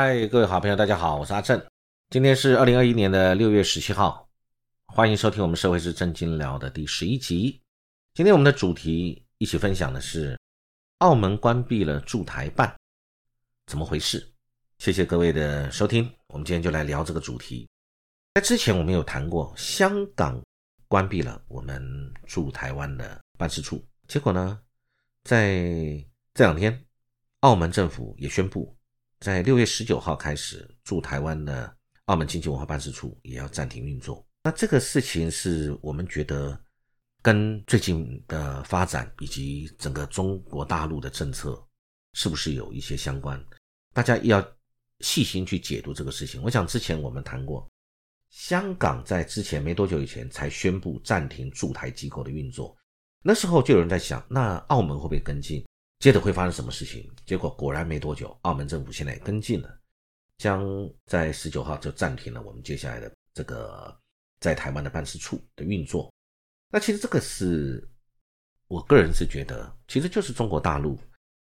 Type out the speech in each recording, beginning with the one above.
嗨，各位好朋友，大家好，我是阿正。今天是二零二一年的六月十七号，欢迎收听我们社会是正经聊的第十一集。今天我们的主题一起分享的是澳门关闭了驻台办，怎么回事？谢谢各位的收听，我们今天就来聊这个主题。在之前我们有谈过香港关闭了我们驻台湾的办事处，结果呢，在这两天，澳门政府也宣布。在六月十九号开始，驻台湾的澳门经济文化办事处也要暂停运作。那这个事情是我们觉得跟最近的发展以及整个中国大陆的政策是不是有一些相关？大家要细心去解读这个事情。我想之前我们谈过，香港在之前没多久以前才宣布暂停驻台机构的运作，那时候就有人在想，那澳门会不会跟进？接着会发生什么事情？结果果然没多久，澳门政府现在也跟进了，将在十九号就暂停了我们接下来的这个在台湾的办事处的运作。那其实这个是我个人是觉得，其实就是中国大陆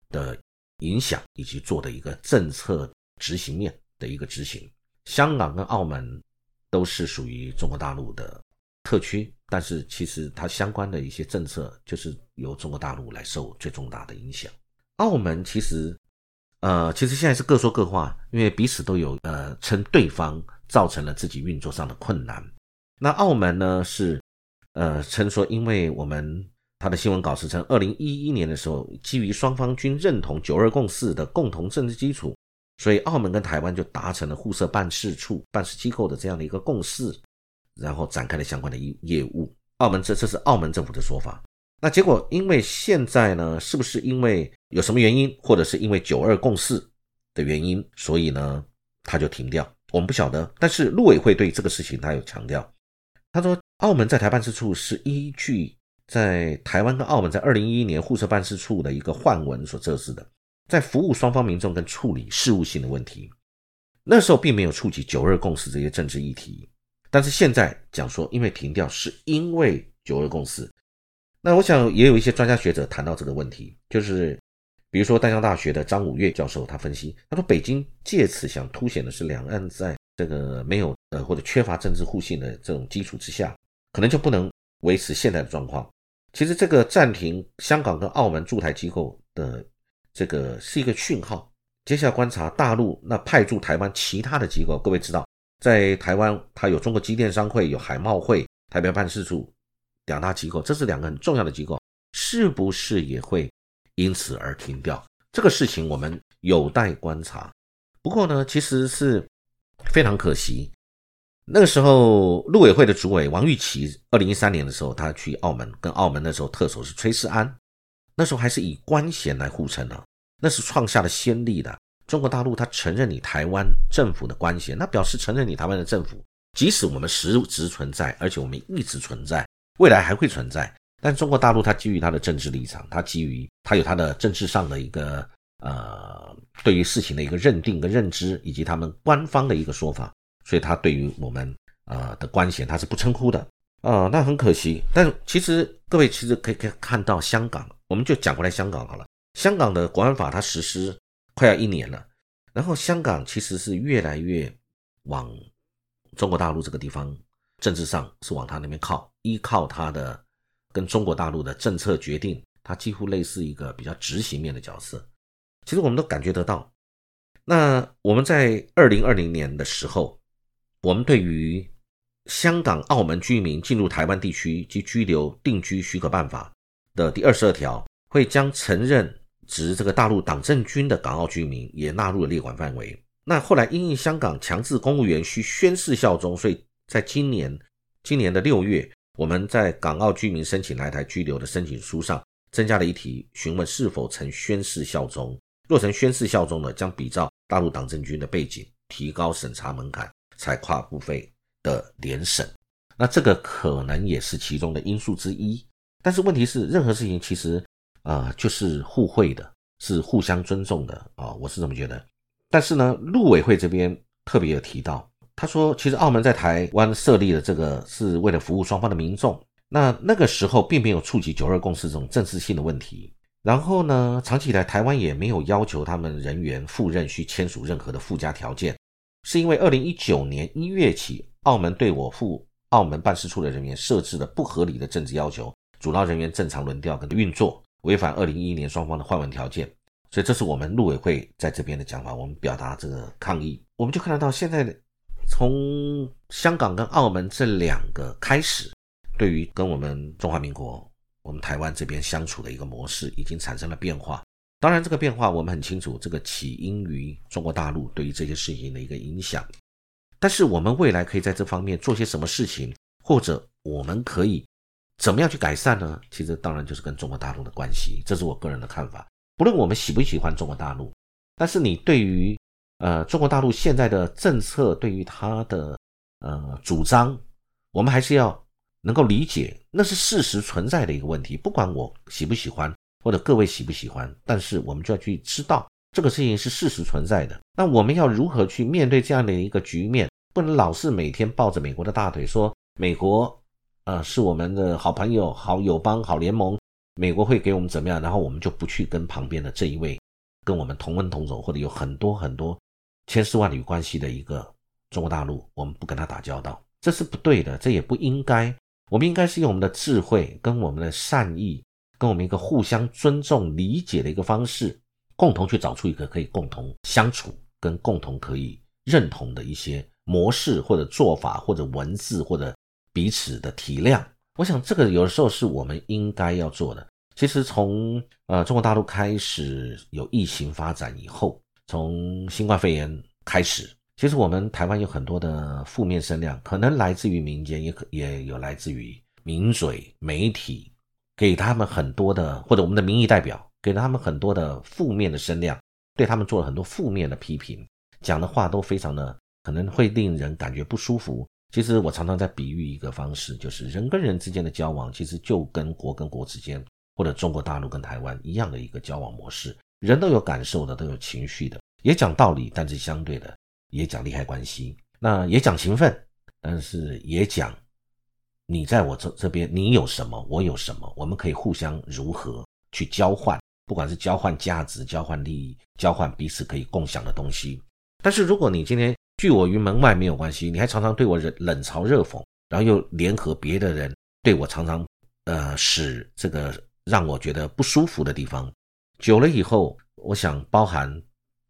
的影响以及做的一个政策执行面的一个执行。香港跟澳门都是属于中国大陆的特区。但是其实它相关的一些政策，就是由中国大陆来受最重大的影响。澳门其实，呃，其实现在是各说各话，因为彼此都有呃称对方造成了自己运作上的困难。那澳门呢是，呃称说，因为我们他的新闻稿是称，二零一一年的时候，基于双方均认同九二共识的共同政治基础，所以澳门跟台湾就达成了互设办事处、办事机构的这样的一个共识。然后展开了相关的业业务。澳门这这是澳门政府的说法。那结果因为现在呢，是不是因为有什么原因，或者是因为九二共识的原因，所以呢，他就停掉？我们不晓得。但是陆委会对这个事情他有强调，他说澳门在台办事处是依据在台湾跟澳门在二零一一年互设办事处的一个换文所设置的，在服务双方民众跟处理事务性的问题。那时候并没有触及九二共识这些政治议题。但是现在讲说，因为停掉是因为九二共识，那我想也有一些专家学者谈到这个问题，就是比如说丹江大学的张武岳教授，他分析，他说北京借此想凸显的是两岸在这个没有呃或者缺乏政治互信的这种基础之下，可能就不能维持现在的状况。其实这个暂停香港跟澳门驻台机构的这个是一个讯号，接下来观察大陆那派驻台湾其他的机构，各位知道。在台湾，它有中国机电商会、有海贸会、台北办事处两大机构，这是两个很重要的机构，是不是也会因此而停掉？这个事情我们有待观察。不过呢，其实是非常可惜。那个时候，陆委会的主委王玉琪，二零一三年的时候，他去澳门，跟澳门那时候特首是崔世安，那时候还是以官衔来互称的，那是创下了先例的。中国大陆他承认你台湾政府的官衔，那表示承认你台湾的政府，即使我们实质存在，而且我们一直存在，未来还会存在。但中国大陆它基于它的政治立场，它基于它有它的政治上的一个呃对于事情的一个认定跟认知，以及他们官方的一个说法，所以它对于我们呃的官衔它是不称呼的啊。那很可惜，但其实各位其实可以可以看到香港，我们就讲过来香港好了，香港的国安法它实施。快要一年了，然后香港其实是越来越往中国大陆这个地方政治上是往他那边靠，依靠他的跟中国大陆的政策决定，他几乎类似一个比较执行面的角色。其实我们都感觉得到，那我们在二零二零年的时候，我们对于香港、澳门居民进入台湾地区及居留定居许可办法的第二十二条，会将承认。指这个大陆党政军的港澳居民也纳入了列管范围。那后来因应香港强制公务员需宣誓效忠，所以在今年今年的六月，我们在港澳居民申请来台居留的申请书上增加了一题，询问是否曾宣誓效忠。若曾宣誓效忠呢，将比照大陆党政军的背景，提高审查门槛，采跨部费的联审。那这个可能也是其中的因素之一。但是问题是，任何事情其实。啊，就是互惠的，是互相尊重的啊，我是这么觉得。但是呢，陆委会这边特别有提到，他说，其实澳门在台湾设立的这个是为了服务双方的民众，那那个时候并没有触及九二共识这种政治性的问题。然后呢，长期以来台湾也没有要求他们人员赴任需签署任何的附加条件，是因为二零一九年一月起，澳门对我赴澳门办事处的人员设置了不合理的政治要求，主劳人员正常轮调跟运作，违反二零一一年双方的换文条件，所以这是我们陆委会在这边的讲法，我们表达这个抗议。我们就看得到现在从香港跟澳门这两个开始，对于跟我们中华民国。我们台湾这边相处的一个模式已经产生了变化。当然，这个变化我们很清楚，这个起因于中国大陆对于这些事情的一个影响。但是，我们未来可以在这方面做些什么事情，或者我们可以怎么样去改善呢？其实，当然就是跟中国大陆的关系。这是我个人的看法。不论我们喜不喜欢中国大陆，但是你对于呃中国大陆现在的政策，对于他的呃主张，我们还是要。能够理解，那是事实存在的一个问题。不管我喜不喜欢，或者各位喜不喜欢，但是我们就要去知道这个事情是事实存在的。那我们要如何去面对这样的一个局面？不能老是每天抱着美国的大腿说美国，啊，是我们的好朋友、好友邦、好联盟，美国会给我们怎么样？然后我们就不去跟旁边的这一位跟我们同文同种，或者有很多很多千丝万缕关系的一个中国大陆，我们不跟他打交道，这是不对的，这也不应该。我们应该是用我们的智慧、跟我们的善意、跟我们一个互相尊重、理解的一个方式，共同去找出一个可以共同相处、跟共同可以认同的一些模式或者做法，或者文字，或者彼此的体谅。我想这个有的时候是我们应该要做的。其实从呃中国大陆开始有疫情发展以后，从新冠肺炎开始。其实我们台湾有很多的负面声量，可能来自于民间，也可也有来自于名嘴、媒体，给他们很多的，或者我们的民意代表给了他们很多的负面的声量，对他们做了很多负面的批评，讲的话都非常的可能会令人感觉不舒服。其实我常常在比喻一个方式，就是人跟人之间的交往，其实就跟国跟国之间，或者中国大陆跟台湾一样的一个交往模式，人都有感受的，都有情绪的，也讲道理，但是相对的。也讲利害关系，那也讲情分，但是也讲你在我这这边，你有什么，我有什么，我们可以互相如何去交换，不管是交换价值、交换利益、交换彼此可以共享的东西。但是如果你今天拒我于门外没有关系，你还常常对我冷冷嘲热讽，然后又联合别的人对我常常呃使这个让我觉得不舒服的地方，久了以后，我想包含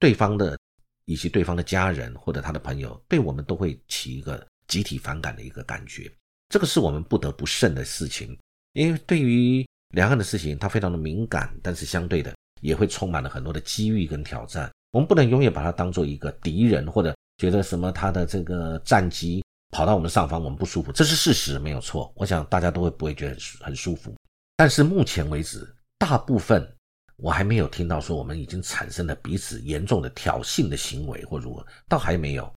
对方的。以及对方的家人或者他的朋友，对我们都会起一个集体反感的一个感觉，这个是我们不得不慎的事情。因为对于两岸的事情，它非常的敏感，但是相对的也会充满了很多的机遇跟挑战。我们不能永远把它当做一个敌人，或者觉得什么他的这个战机跑到我们上方，我们不舒服，这是事实，没有错。我想大家都会不会觉得很舒服。但是目前为止，大部分。我还没有听到说我们已经产生了彼此严重的挑衅的行为或如何，倒还没有。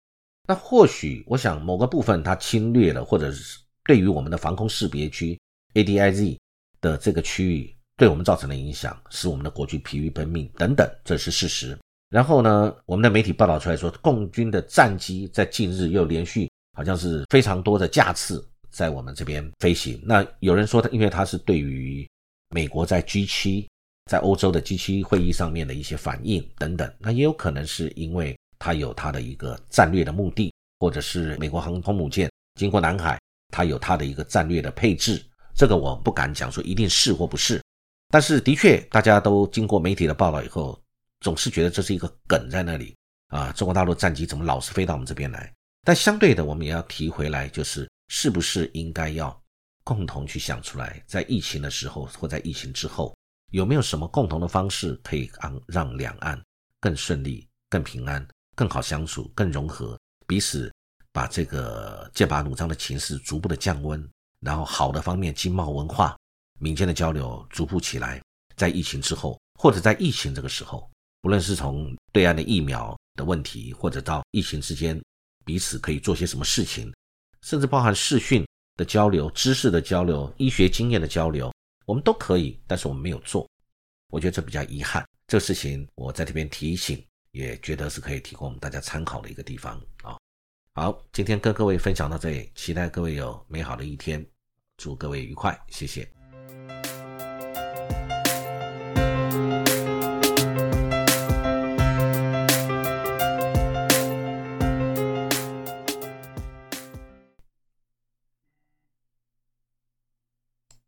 那或许我想某个部分它侵略了，或者是对于我们的防空识别区 ADIZ 的这个区域对我们造成了影响，使我们的国军疲于奔命等等，这是事实。然后呢，我们的媒体报道出来说，共军的战机在近日又连续好像是非常多的架次在我们这边飞行。那有人说，因为它是对于美国在 G 七。在欧洲的 G7 会议上面的一些反应等等，那也有可能是因为它有它的一个战略的目的，或者是美国航空母舰经过南海，它有它的一个战略的配置。这个我不敢讲说一定是或不是，但是的确大家都经过媒体的报道以后，总是觉得这是一个梗在那里啊。中国大陆战机怎么老是飞到我们这边来？但相对的，我们也要提回来，就是是不是应该要共同去想出来，在疫情的时候或在疫情之后。有没有什么共同的方式可以让让两岸更顺利、更平安、更好相处、更融合，彼此把这个剑拔弩张的情势逐步的降温，然后好的方面，经贸、文化、民间的交流逐步起来，在疫情之后，或者在疫情这个时候，不论是从对岸的疫苗的问题，或者到疫情之间彼此可以做些什么事情，甚至包含视讯的交流、知识的交流、医学经验的交流。我们都可以，但是我们没有做，我觉得这比较遗憾。这个事情我在这边提醒，也觉得是可以提供我们大家参考的一个地方啊。好，今天跟各位分享到这里，期待各位有美好的一天，祝各位愉快，谢谢。